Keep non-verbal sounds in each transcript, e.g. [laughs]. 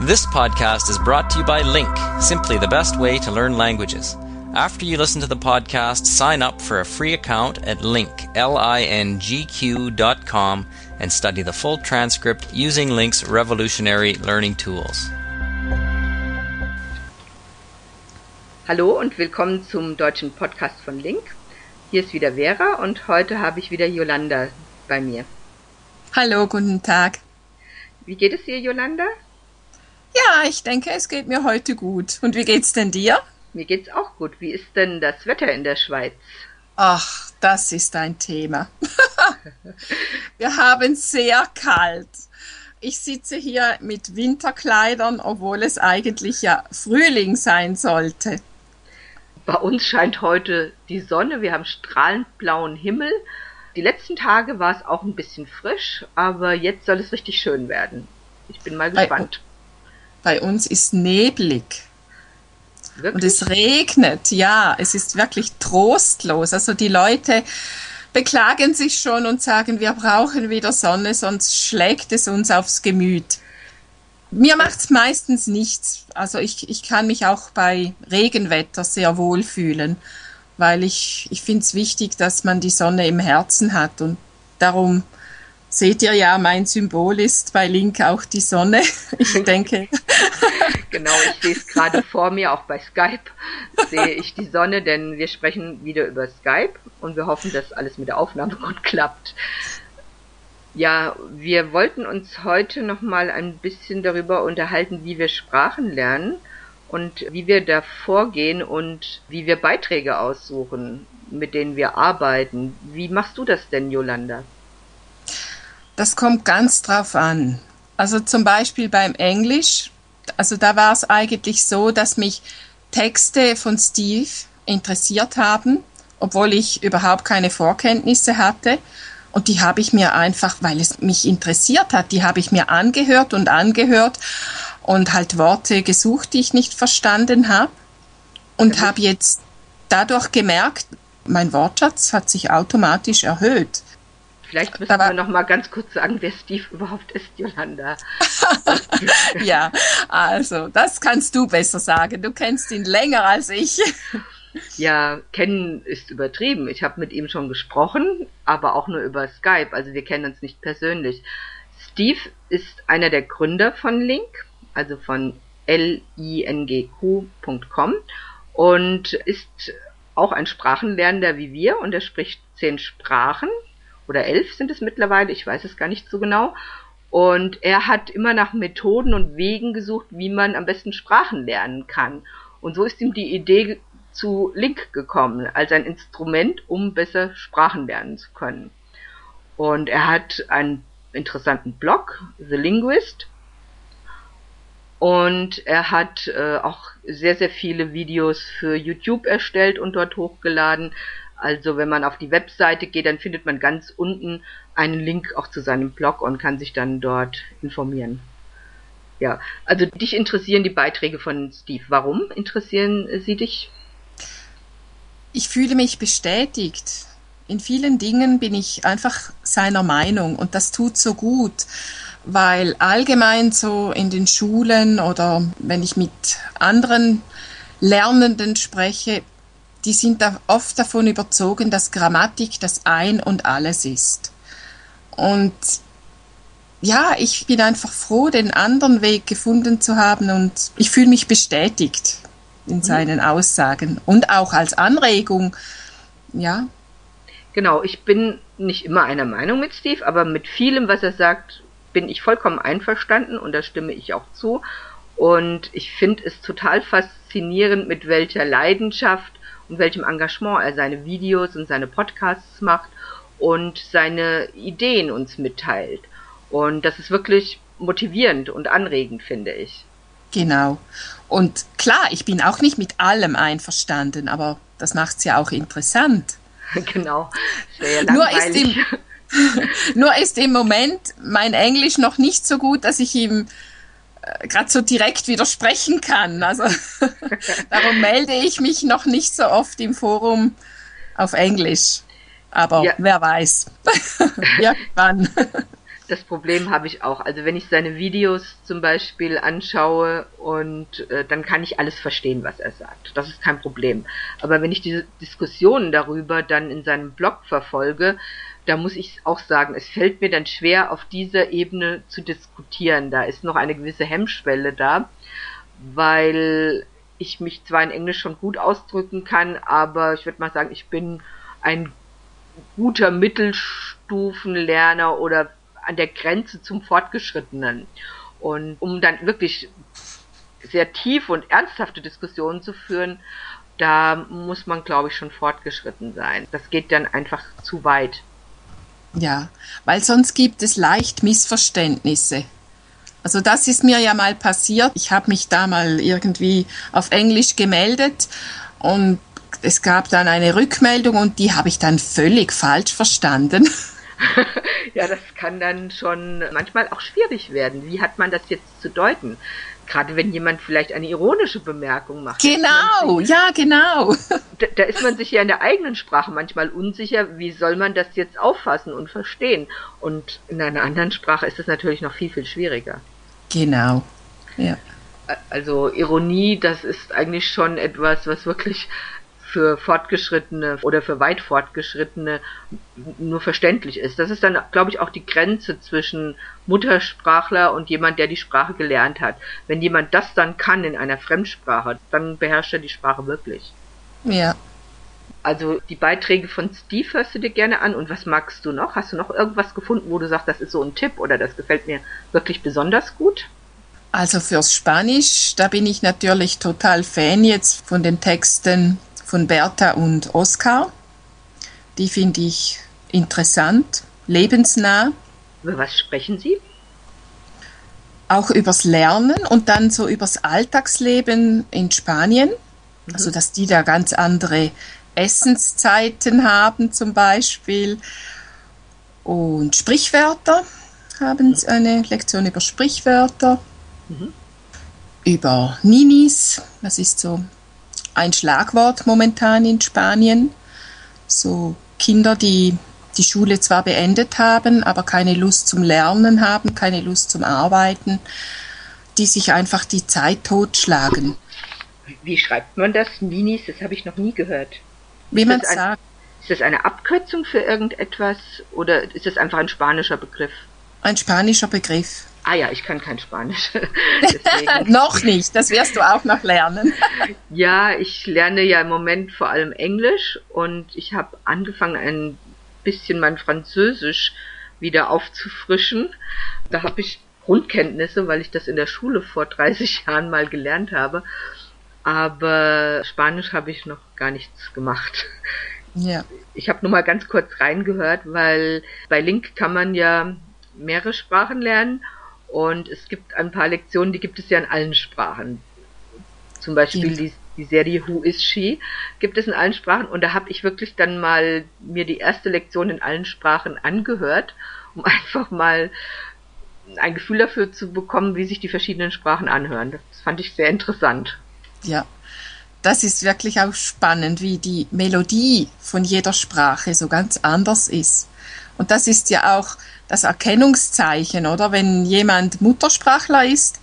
This podcast is brought to you by Link, simply the best way to learn languages. After you listen to the podcast, sign up for a free account at link, L-I-N-G-Q dot com and study the full transcript using Link's revolutionary learning tools. Hallo und willkommen zum deutschen Podcast von Link. Hier ist wieder Vera und heute habe ich wieder Yolanda bei mir. Hallo, guten Tag. Wie geht es dir, Yolanda? Ja, ich denke, es geht mir heute gut. Und wie geht's denn dir? Mir geht's auch gut. Wie ist denn das Wetter in der Schweiz? Ach, das ist ein Thema. [laughs] Wir haben sehr kalt. Ich sitze hier mit Winterkleidern, obwohl es eigentlich ja Frühling sein sollte. Bei uns scheint heute die Sonne. Wir haben strahlend blauen Himmel. Die letzten Tage war es auch ein bisschen frisch, aber jetzt soll es richtig schön werden. Ich bin mal gespannt. Bei, uns ist neblig. Wirklich? Und es regnet, ja, es ist wirklich trostlos. Also die Leute beklagen sich schon und sagen, wir brauchen wieder Sonne, sonst schlägt es uns aufs Gemüt. Mir macht es meistens nichts. Also ich, ich kann mich auch bei Regenwetter sehr wohl fühlen, weil ich, ich finde es wichtig, dass man die Sonne im Herzen hat. Und darum seht ihr ja, mein Symbol ist bei Link auch die Sonne. [laughs] Ich [laughs] denke. Genau, ich sehe es gerade vor mir, auch bei Skype sehe ich die Sonne, denn wir sprechen wieder über Skype und wir hoffen, dass alles mit der Aufnahme gut klappt. Ja, wir wollten uns heute noch mal ein bisschen darüber unterhalten, wie wir Sprachen lernen und wie wir da vorgehen und wie wir Beiträge aussuchen, mit denen wir arbeiten. Wie machst du das denn, Yolanda? Das kommt ganz drauf an. Also zum Beispiel beim Englisch, also da war es eigentlich so, dass mich Texte von Steve interessiert haben, obwohl ich überhaupt keine Vorkenntnisse hatte. Und die habe ich mir einfach, weil es mich interessiert hat, die habe ich mir angehört und angehört und halt Worte gesucht, die ich nicht verstanden habe. Und habe jetzt dadurch gemerkt, mein Wortschatz hat sich automatisch erhöht. Vielleicht müssen wir noch mal ganz kurz sagen, wer Steve überhaupt ist, Yolanda. [laughs] ja, also, das kannst du besser sagen. Du kennst ihn länger als ich. Ja, kennen ist übertrieben. Ich habe mit ihm schon gesprochen, aber auch nur über Skype. Also wir kennen uns nicht persönlich. Steve ist einer der Gründer von Link, also von lingq.com und ist auch ein Sprachenlernender wie wir und er spricht zehn Sprachen oder elf sind es mittlerweile, ich weiß es gar nicht so genau. Und er hat immer nach Methoden und Wegen gesucht, wie man am besten Sprachen lernen kann. Und so ist ihm die Idee zu Link gekommen, als ein Instrument, um besser Sprachen lernen zu können. Und er hat einen interessanten Blog, The Linguist. Und er hat äh, auch sehr, sehr viele Videos für YouTube erstellt und dort hochgeladen. Also wenn man auf die Webseite geht, dann findet man ganz unten einen Link auch zu seinem Blog und kann sich dann dort informieren. Ja, also dich interessieren die Beiträge von Steve. Warum interessieren sie dich? Ich fühle mich bestätigt. In vielen Dingen bin ich einfach seiner Meinung und das tut so gut, weil allgemein so in den Schulen oder wenn ich mit anderen Lernenden spreche, die sind da oft davon überzogen, dass Grammatik das Ein und alles ist. Und ja, ich bin einfach froh, den anderen Weg gefunden zu haben und ich fühle mich bestätigt in seinen Aussagen und auch als Anregung, ja. Genau, ich bin nicht immer einer Meinung mit Steve, aber mit vielem, was er sagt, bin ich vollkommen einverstanden und da stimme ich auch zu. Und ich finde es total faszinierend, mit welcher Leidenschaft und welchem Engagement er seine Videos und seine Podcasts macht und seine Ideen uns mitteilt. Und das ist wirklich motivierend und anregend, finde ich. Genau. Und klar, ich bin auch nicht mit allem einverstanden, aber das macht es ja auch interessant. [laughs] genau. Ja nur, ist im, [laughs] nur ist im Moment mein Englisch noch nicht so gut, dass ich ihm gerade so direkt widersprechen kann. Also [laughs] darum melde ich mich noch nicht so oft im Forum auf Englisch. Aber ja. wer weiß. [laughs] Irgendwann. Das Problem habe ich auch. Also wenn ich seine Videos zum Beispiel anschaue und äh, dann kann ich alles verstehen, was er sagt. Das ist kein Problem. Aber wenn ich diese Diskussionen darüber dann in seinem Blog verfolge, da muss ich auch sagen, es fällt mir dann schwer, auf dieser Ebene zu diskutieren. Da ist noch eine gewisse Hemmschwelle da, weil ich mich zwar in Englisch schon gut ausdrücken kann, aber ich würde mal sagen, ich bin ein guter Mittelstufenlerner oder an der Grenze zum Fortgeschrittenen. Und um dann wirklich sehr tief und ernsthafte Diskussionen zu führen, da muss man, glaube ich, schon fortgeschritten sein. Das geht dann einfach zu weit. Ja, weil sonst gibt es leicht Missverständnisse. Also das ist mir ja mal passiert. Ich habe mich da mal irgendwie auf Englisch gemeldet und es gab dann eine Rückmeldung und die habe ich dann völlig falsch verstanden. [laughs] ja, das kann dann schon manchmal auch schwierig werden. Wie hat man das jetzt zu deuten? Gerade wenn jemand vielleicht eine ironische Bemerkung macht. Genau, sich, ja, genau. Da, da, ist man sich ja in der eigenen Sprache manchmal unsicher, wie soll man das jetzt auffassen und verstehen. Und in einer anderen Sprache ist es natürlich noch viel, viel schwieriger. Genau, ja. Also Ironie, das ist eigentlich schon etwas, was wirklich für Fortgeschrittene oder für weit Fortgeschrittene nur verständlich ist. Das ist dann, glaube ich, auch die Grenze zwischen Muttersprachler und jemand, der die Sprache gelernt hat. Wenn jemand das dann kann in einer Fremdsprache, dann beherrscht er die Sprache wirklich. Ja. Also die Beiträge von Steve hörst du dir gerne an. Und was magst du noch? Hast du noch irgendwas gefunden, wo du sagst, das ist so ein Tipp oder das gefällt mir wirklich besonders gut? Also fürs Spanisch, da bin ich natürlich total Fan jetzt von den Texten von Bertha und Oskar. Die finde ich interessant, lebensnah. Über was sprechen Sie? Auch übers Lernen und dann so übers Alltagsleben in Spanien. Mhm. Also, dass die da ganz andere Essenszeiten haben zum Beispiel. Und Sprichwörter haben sie eine Lektion über Sprichwörter. Mhm. Über Ninis, das ist so ein Schlagwort momentan in Spanien. So Kinder, die die Schule zwar beendet haben, aber keine Lust zum Lernen haben, keine Lust zum Arbeiten, die sich einfach die Zeit totschlagen. Wie schreibt man das? Ninis, das habe ich noch nie gehört. Wie man sagt. Ist das eine Abkürzung für irgendetwas oder ist das einfach ein spanischer Begriff? Ein spanischer Begriff. Ah ja, ich kann kein Spanisch. [laughs] [laughs] noch nicht, das wirst du auch noch lernen. [laughs] ja, ich lerne ja im Moment vor allem Englisch und ich habe angefangen, ein bisschen mein Französisch wieder aufzufrischen. Da habe ich Grundkenntnisse, weil ich das in der Schule vor 30 Jahren mal gelernt habe. Aber Spanisch habe ich noch gar nichts gemacht. Ja. Ich habe nur mal ganz kurz reingehört, weil bei Link kann man ja mehrere Sprachen lernen und es gibt ein paar Lektionen, die gibt es ja in allen Sprachen. Zum Beispiel die, die Serie Who is She gibt es in allen Sprachen und da habe ich wirklich dann mal mir die erste Lektion in allen Sprachen angehört, um [laughs] einfach mal ein Gefühl dafür zu bekommen, wie sich die verschiedenen Sprachen anhören. Das fand ich sehr interessant. Ja, das ist wirklich auch spannend, wie die Melodie von jeder Sprache so ganz anders ist. Und das ist ja auch das Erkennungszeichen, oder? Wenn jemand Muttersprachler ist,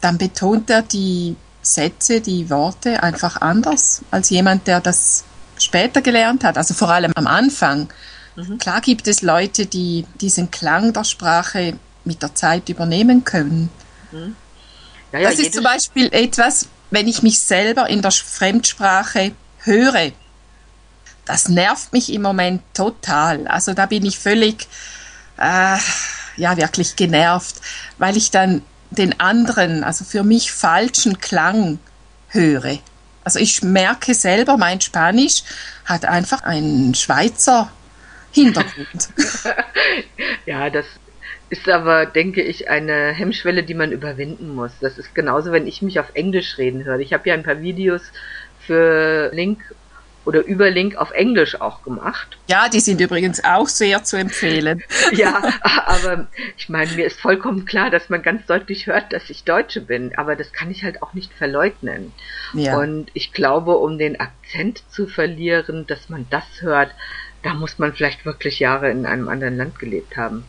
dann betont er die Sätze, die Worte einfach anders als jemand, der das später gelernt hat, also vor allem am Anfang. Mhm. Klar gibt es Leute, die diesen Klang der Sprache mit der Zeit übernehmen können. Mhm. Ja, ja, das ist zum Beispiel etwas, wenn ich mich selber in der Fremdsprache höre. Das nervt mich im Moment total. Also da bin ich völlig äh, ja wirklich genervt, weil ich dann den anderen, also für mich falschen Klang höre. Also ich merke selber, mein Spanisch hat einfach einen Schweizer Hintergrund. [laughs] [laughs] ja, das ist aber, denke ich, eine Hemmschwelle, die man überwinden muss. Das ist genauso, wenn ich mich auf Englisch reden höre. Ich habe ja ein paar Videos für Link oder über Link auf Englisch auch gemacht. Ja, die sind übrigens auch sehr zu empfehlen. [laughs] ja, aber ich meine, mir ist vollkommen klar, dass man ganz deutlich hört, dass ich Deutsche bin, aber das kann ich halt auch nicht verleugnen. Ja. Und ich glaube, um den Akzent zu verlieren, dass man das hört, da muss man vielleicht wirklich Jahre in einem anderen Land gelebt haben.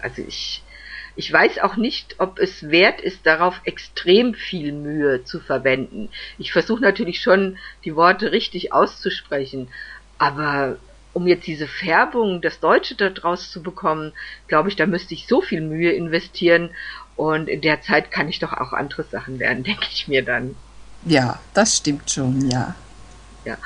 Also ich, ich weiß auch nicht, ob es wert ist, darauf extrem viel Mühe zu verwenden. Ich versuche natürlich schon, die Worte richtig auszusprechen, aber um jetzt diese Färbung, das Deutsche daraus zu bekommen, glaube ich, da müsste ich so viel Mühe investieren und in der Zeit kann ich doch auch andere Sachen lernen, [laughs] denke ich mir dann. Ja, das stimmt schon, ja. Ja.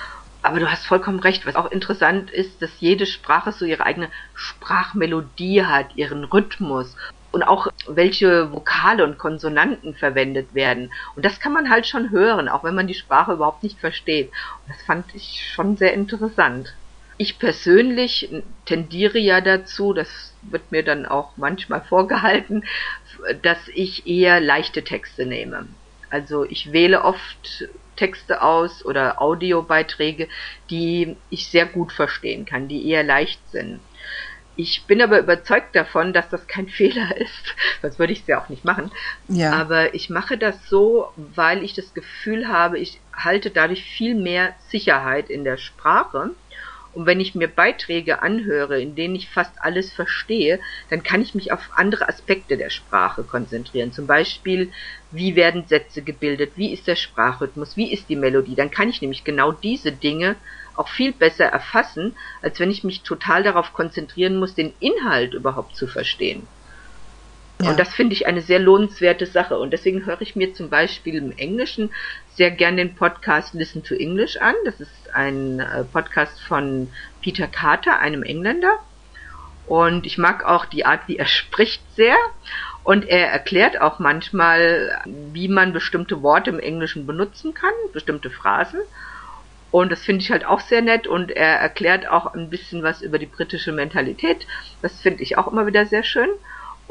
Aber du hast vollkommen recht. Was auch interessant ist, dass jede Sprache so ihre eigene Sprachmelodie hat, ihren Rhythmus und auch welche Vokale und Konsonanten verwendet werden. Und das kann man halt schon hören, auch wenn man die Sprache überhaupt nicht versteht. Und das fand ich schon sehr interessant. Ich persönlich tendiere ja dazu, das wird mir dann auch manchmal vorgehalten, dass ich eher leichte Texte nehme. Also ich wähle oft Texte aus oder Audiobeiträge, die ich sehr gut verstehen kann, die eher leicht sind. Ich bin aber überzeugt davon, dass das kein [laughs] Fehler ist, sonst würde ich es ja auch nicht machen. Ja. Aber ich mache das so, weil ich das Gefühl habe, ich halte dadurch viel mehr Sicherheit in der Sprache und wenn ich mir Beiträge anhöre, in denen ich fast alles verstehe, dann kann ich mich auf andere Aspekte der Sprache konzentrieren. Zum Beispiel, wie werden Sätze gebildet, wie ist der Sprachrhythmus, wie ist die Melodie. Dann kann ich nämlich genau diese Dinge auch viel besser erfassen, als wenn ich mich total darauf konzentrieren muss, den Inhalt überhaupt zu verstehen. Ja. Und das finde ich eine sehr lohnenswerte Sache. Und deswegen höre ich mir zum Beispiel im Englischen sehr gern den Podcast Listen to English an. Das ist ein äh, Podcast von Peter Carter, einem Engländer. Und ich mag auch die Art, wie er [laughs] spricht sehr. Und er erklärt auch manchmal, wie man bestimmte Worte im Englischen benutzen kann, bestimmte Phrasen. Und das finde ich halt auch sehr nett. Und er erklärt auch ein bisschen was über die britische Mentalität. Das finde ich auch immer wieder sehr schön.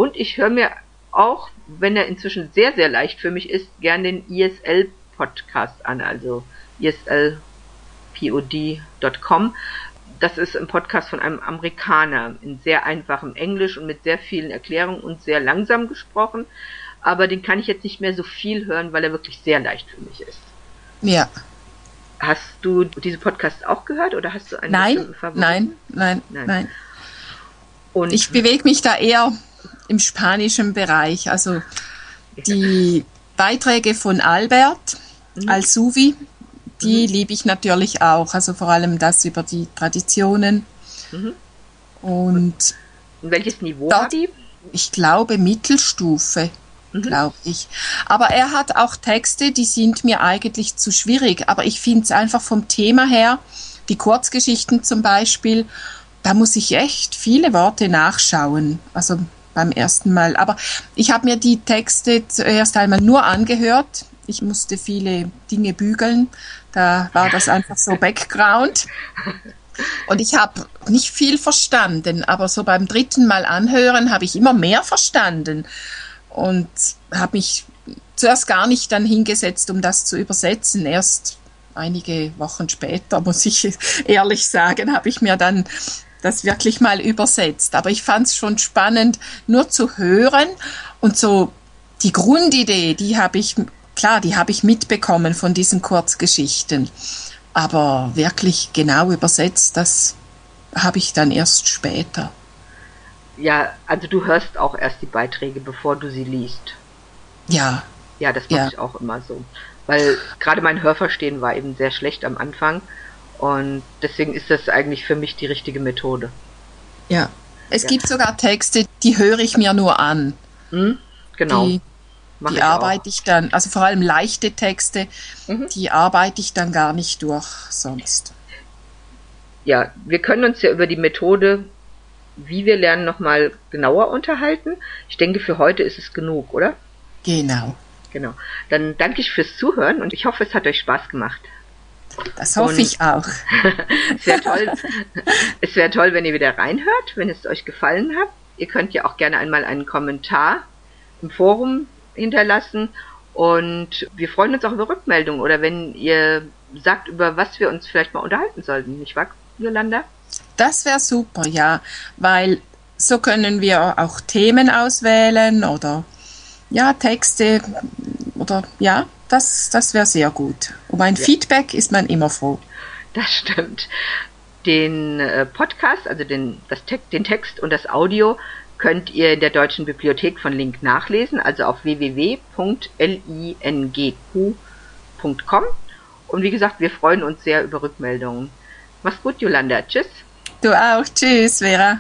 Und ich höre mir auch, wenn er inzwischen sehr, sehr leicht für mich ist, gern den ISL-Podcast an, also islpod.com. Das ist ein Podcast von einem Amerikaner in sehr einfachem Englisch und mit sehr vielen Erklärungen und sehr langsam gesprochen. Aber den kann ich jetzt nicht mehr so viel hören, weil er wirklich sehr leicht für mich ist. Ja. Hast du diese Podcasts auch gehört oder hast du einen nein, nein, nein, nein, nein. Und ich bewege mich da eher im spanischen Bereich. Also die Beiträge von Albert mhm. Al-Suvi, die mhm. liebe ich natürlich auch. Also vor allem das über die Traditionen. Mhm. Und welches Niveau dort, hat die? Ich glaube Mittelstufe, mhm. glaube ich. Aber er hat auch Texte, die sind mir eigentlich zu schwierig. Aber ich finde es einfach vom Thema her, die Kurzgeschichten zum Beispiel, da muss ich echt viele Worte nachschauen. Also beim ersten Mal. Aber ich habe mir die Texte zuerst einmal nur angehört. Ich musste viele Dinge bügeln. Da war das einfach so Background. Und ich habe nicht viel verstanden, aber so beim dritten Mal anhören habe ich immer mehr verstanden und habe mich zuerst gar nicht dann hingesetzt, um das zu übersetzen. Erst einige Wochen später, muss ich [laughs] ehrlich sagen, habe ich mir dann das wirklich mal übersetzt. Aber ich fand es schon spannend, nur zu hören und so die Grundidee, die habe ich, klar, die habe ich mitbekommen von diesen Kurzgeschichten. Aber wirklich genau übersetzt, das habe ich dann erst später. Ja, also du hörst auch erst die Beiträge, bevor du sie liest. Ja. Ja, das mache ja. ich auch immer so. Weil gerade mein Hörverstehen war eben sehr schlecht am Anfang. Und deswegen ist das eigentlich für mich die richtige Methode. Ja. Es ja. gibt sogar Texte, die höre ich mir nur an. Mhm, genau. Die, die ich arbeite auch. ich dann, also vor allem leichte Texte, mhm. die arbeite ich dann gar nicht durch sonst. Ja, wir können uns ja über die Methode, wie wir lernen, nochmal genauer unterhalten. Ich denke, für heute ist es genug, oder? Genau. Genau. Dann danke ich fürs Zuhören und ich hoffe, es hat euch Spaß gemacht. Das hoffe und ich auch. [laughs] es wäre toll, es wäre toll, wenn ihr wieder reinhört, wenn es euch gefallen hat. Ihr könnt ja auch gerne einmal einen Kommentar im Forum hinterlassen und wir freuen uns auch über Rückmeldungen oder wenn ihr sagt, über was wir uns vielleicht mal unterhalten sollten, nicht wahr, Jolanda? Das wäre super, ja, weil so können wir auch Themen auswählen oder ja, Texte oder ja, das, das wäre sehr gut. Um ein ja. Feedback ist man immer froh. Das stimmt. Den äh, Podcast, also den, das den Text und das Audio könnt ihr in der Deutschen Bibliothek von Link nachlesen, also auf www.lingq.com. Und wie gesagt, wir freuen uns sehr über Rückmeldungen. Mach's gut, Jolanda. Tschüss. Du auch. Tschüss, Vera.